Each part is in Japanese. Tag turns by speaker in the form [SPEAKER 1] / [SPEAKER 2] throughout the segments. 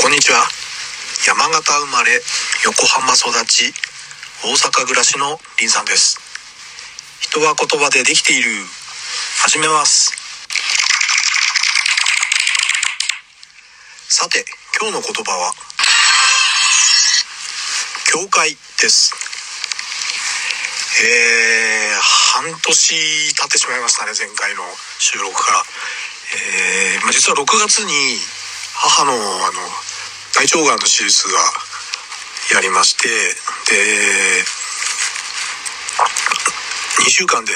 [SPEAKER 1] こんにちは。山形生まれ横浜育ち大阪暮らしの林さんです。人は言葉でできている。始めます。さて今日の言葉は教会です。えー、半年経ってしまいましたね前回の収録から。えー、まあ、実は6月に母のあの大腸がんの手術がやりましてで2週間で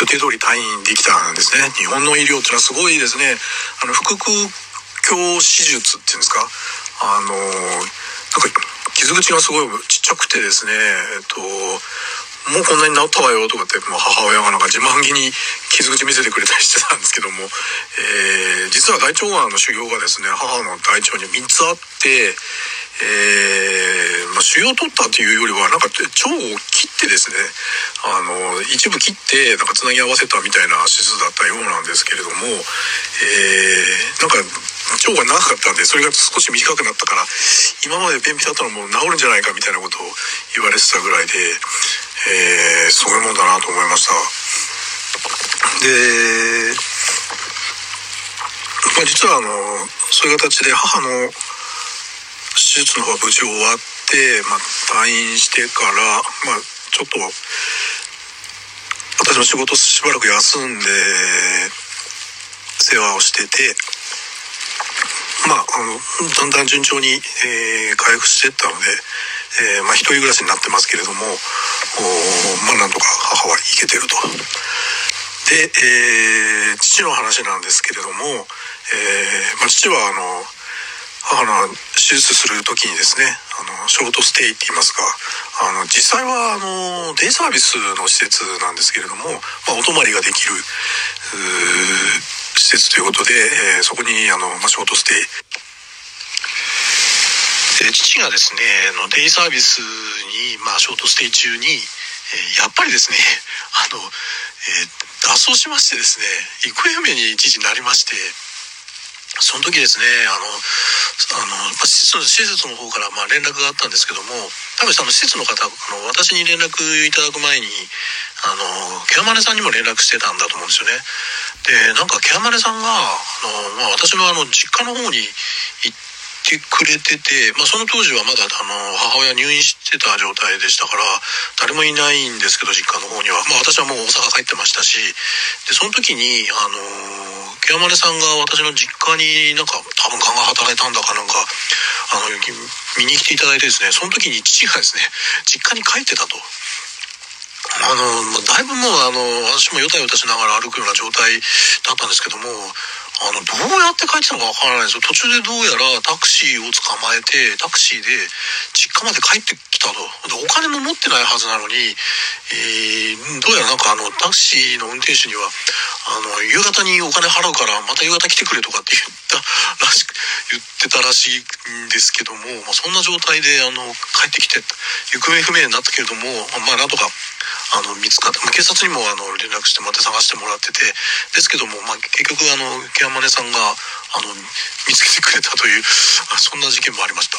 [SPEAKER 1] 予定通り退院できたんですね。日本の医療っていうのはすごいですね。あの腹腔鏡手術っていうんですか？あのなんか傷口がすごいちっちゃくてですねえっともうこんなに治ったわよとかってもう母親がなんか自慢げに傷口見せてくれたりしてたんですけども、えー、実は大腸がんの修行がですね母の大腸に3つあって、えーまあ、腫瘍を取ったっていうよりはなんか腸を切ってですねあの一部切ってなんかつなぎ合わせたみたいな手術だったようなんですけれども、えー、なんか腸が長かったんでそれが少し短くなったから今まで便秘だったのも治るんじゃないかみたいなことを言われてたぐらいで、えー、そういうもんだなと思いました。で、まあ、実はあのそういう形で母の手術の方は無事終わって、まあ、退院してから、まあ、ちょっと私も仕事しばらく休んで世話をしてて。まあ、あのだんだん順調に、えー、回復していったので、えー、まあ、一人暮らしになってますけれどもおまあ、なんとか母は生けてると。で、えー、父の話なんですけれども、えーまあ、父はあの母の手術する時にですねあのショートステイって言いますかあの実際はあのデイサービスの施設なんですけれども、まあ、お泊まりができる施設ということで、えー、そこにあの、まあ、ショートステイ。で父がですねのデイサービスに、まあ、ショートステイ中に、えー、やっぱりですねあの、えー、脱走しましてですね行方不明に一時なりましてその時ですねあのあの施設施設の方からまあ連絡があったんですけども多分その施設の方あの私に連絡いただく前にあのケアマネさんにも連絡してたんだと思うんですよね。でなんかケアマネさんがあの、まあ、私のあの実家の方に行っててくれてて、まあ、その当時はまだあの母親入院してた状態でしたから誰もいないんですけど実家の方には、まあ、私はもう大阪帰ってましたしでその時にあのケアマネさんが私の実家になんか多分勘が働いたんだかなんかあの見に来ていただいてですねその時に父がですね実家に帰ってたと。あのだいぶもうあの私もよたよたしながら歩くような状態だったんですけどもあの、どうやって帰ってたのかわからないですよ。途中でどうやらタクシーを捕まえて、タクシーで実家まで帰ってきたと。お金も持ってないはずなのに、えー、どうやらなんかあの、タクシーの運転手には、あの、夕方にお金払うから、また夕方来てくれとかって言ったらしく、言ってたらしいんですけども、まあ、そんな状態で、あの、帰ってきて、行方不明になったけれども、まあ、なんとか、あの、見つかって、警察にもあの、連絡してまた探してもらってて、ですけども、まあ、結局あの、山根さんがあの見つけてくれたというそんな事件もありました。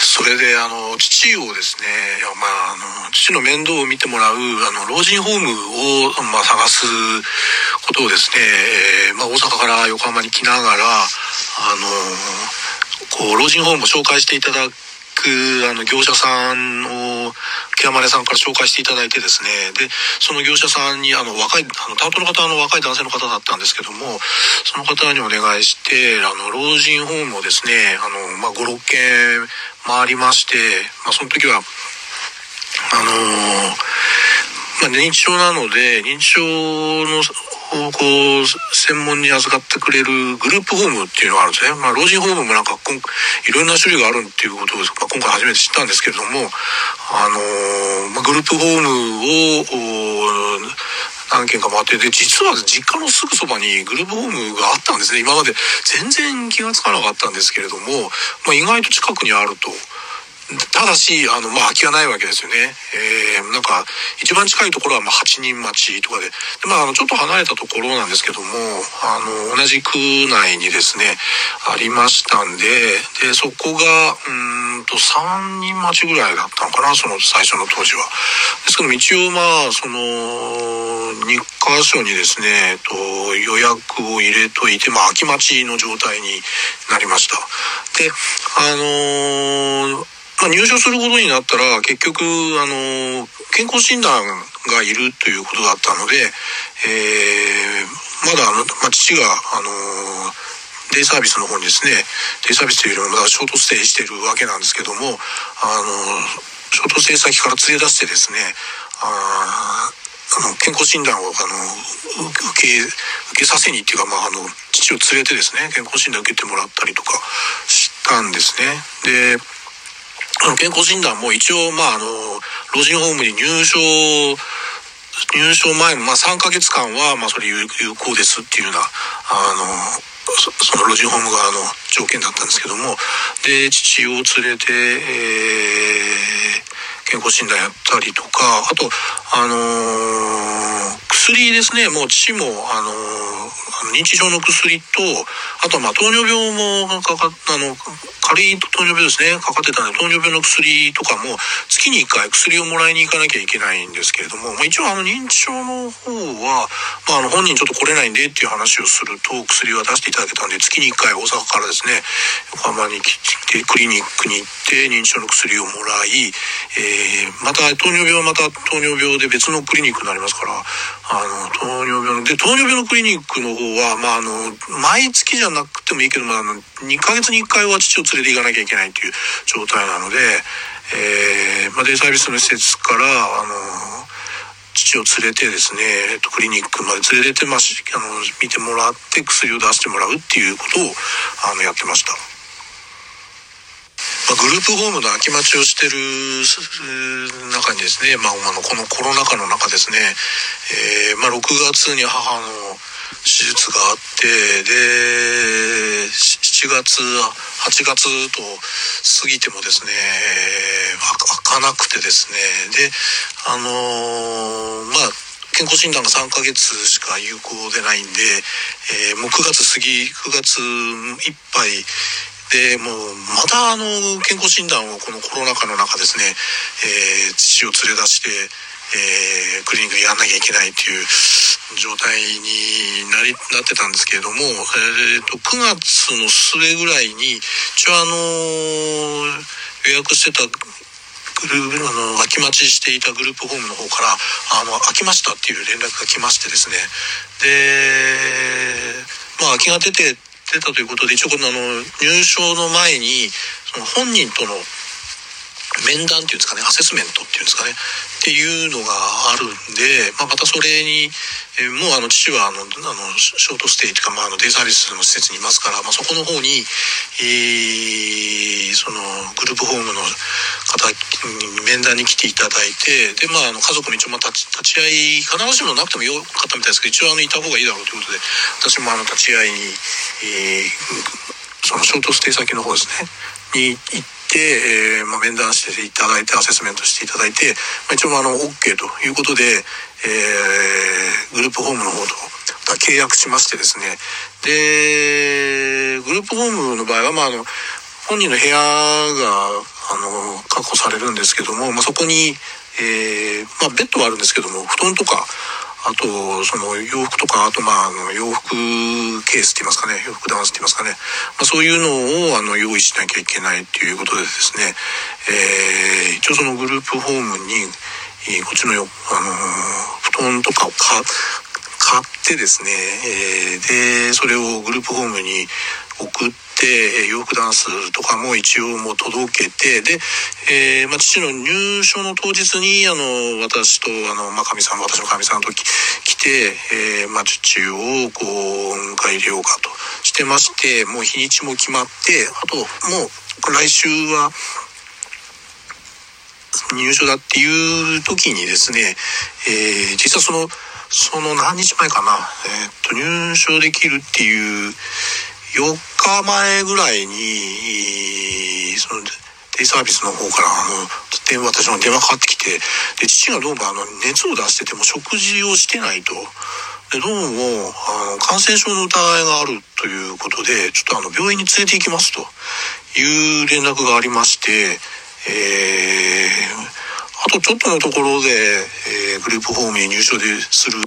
[SPEAKER 1] それであの父をですね、まあ、あの父の面倒を見てもらうあの老人ホームを、まあ、探すことをですね、えー、まあ、大阪から横浜に来ながらあのこう老人ホームを紹介していただくあの業者さんをケアマネさんから紹介していただいてですね。でその業者さんにあの若いあの担当の方の若い男性の方だったんですけどもその方にお願いしてあの老人ホームをですねあの、まあ、56軒回りまして、まあ、その時はあのまあ、認知症なので認知症のをこう専門に預かってくれるグループホームっていうのがあるんですね。まあ、老人ホームもなんかいろんな種類があるっていうことを、まあ、今回初めて知ったんですけれども、あの、まあ、グループホームを何件か回ってで実は実家のすぐそばにグループホームがあったんですね今まで全然気が付かなかったんですけれども、まあ、意外と近くにあると。ただし、あの、まあ、空きがないわけですよね。えー、なんか、一番近いところは、まあ、8人待ちとかで、でまあ、あの、ちょっと離れたところなんですけども、あの、同じ区内にですね、ありましたんで、で、そこが、うんと、3人待ちぐらいだったのかな、その最初の当時は。ですけども、一応、まあ、その、2箇所にですね、と、予約を入れといて、まあ、空き待ちの状態になりました。で、あのーまあ、入所することになったら結局あの健康診断がいるということだったので、えー、まだあの、まあ、父があのデイサービスの方にですねデイサービスというよりもまだショートステイしてるわけなんですけどもあのショートステイ先から連れ出してですねああの健康診断をあの受け受けさせにっていうか、まあ、あの父を連れてですね健康診断受けてもらったりとかしたんですね。で健康診断も一応、まあ、あの、老人ホームに入所、入所前の、まあ、3ヶ月間は、まあ、それ有効ですっていうような、あの、そその老人ホーム側の条件だったんですけども、で、父を連れて、えー、健康診断やったりとか、あと、あのー、薬ですね、もう父も、あの、認知症の薬と、あとは、まあ、糖尿病もかか、あの、軽い糖尿病ですね、かかってたんで、糖尿病の薬とかも、月に1回薬をもらいに行かなきゃいけないんですけれども、まあ、一応、あの、認知症の方は、まあ、あの、本人ちょっと来れないんでっていう話をすると、薬は出していただけたんで、月に1回大阪からですね、横浜に来て、クリニックに行って、認知症の薬をもらい、えー、また、糖尿病はまた糖尿病で別のクリニックになりますから、あの、糖尿病の、で、糖尿病のクリニックの方は、まあ、あの、毎月じゃなくてもいいけど、まあ、あの、2ヶ月に1回は父を連れて行かなきゃいけないという状態なので、えー、まあ、デイサービスの施設から、あの、父を連れてですね、えっと、クリニックまで連れてって、まあ、あの、見てもらって薬を出してもらうっていうことを、あの、やってました。グループホームの空き待ちをしてる中にですね、まあ、あのこのコロナ禍の中ですね、えー、まあ、6月に母の手術があってで7月8月と過ぎてもですね開かなくてですねであの、まあ健康診断が3ヶ月しか有効でないんで、えー、もう9月過ぎ9月いっぱいで、もう、またあの、健康診断をこのコロナ禍の中ですね、えー、父を連れ出して、えー、クリニックやんなきゃいけないっていう状態になり、なってたんですけれども、えー、と、9月の末ぐらいに、一応あの予約してたグループ、あの、空き待ちしていたグループホームの方から、あの、空きましたっていう連絡が来ましてですね、で、まあ、空きが出て、出たということで、一応このあの、入賞の前に、その本人との面談っていうんですかね、アセスメントっていうんですかね、っていうのがあるんで、まあ、またそれに、えー、もうあの父はあの、あの、ショートステイというか、まあ、あの、デイサービスの施設にいますから、まあ、そこの方に、えー、その、グループホームの方面談に来ていただいて、で、まあ、あの、家族も一応、まあ、立ち、会い、必ずしもなくてもよかったみたいですけど、一応、あの、いた方がいいだろうということで、私もあの、立ち会いに、えー、そのショートステイ先の方ですね、に行って、て、えー、まあ、面談していただいて、アセスメントしていただいて、まあ、一応あの、OK ということで、えー、グループホームの方と契約しましてですね、で、グループホームの場合は、まあ、あの、本人の部屋が、あの、確保されるんですけども、まあ、そこに、えー、まあ、ベッドはあるんですけども、布団とか、あと、その洋服とか、あとまあ、あの洋服ケースって言いますかね、洋服ダンスって言いますかね、まあ、そういうのをあの用意しなきゃいけないっていうことでですね、えー、一応そのグループホームに、こっちのよ、あの布団とかを買ってですね、えー、で、それをグループホームに送って、洋服ダンスとかも一応もう届けて、で、えー、まあ、父の入所の当日に、あの、私と、あの、まあ、神さん、私の神さんと来て、えー、まあ、父を、こう、迎え入れようかとしてまして、もう日にちも決まって、あと、もう、来週は、入所だっていう時にですね、えー、実はその、その何日前かな、えっ、と、入所できるっていう、4日前ぐらいに、その、デイサービスの方からあの電話私の電話かかってきてで父がどうもあの熱を出してても食事をしてないと。でどうもあの感染症の疑いがあるということでちょっとあの病院に連れて行きますという連絡がありまして、えー、あとちょっとのところで、えー、グループホームに入所でする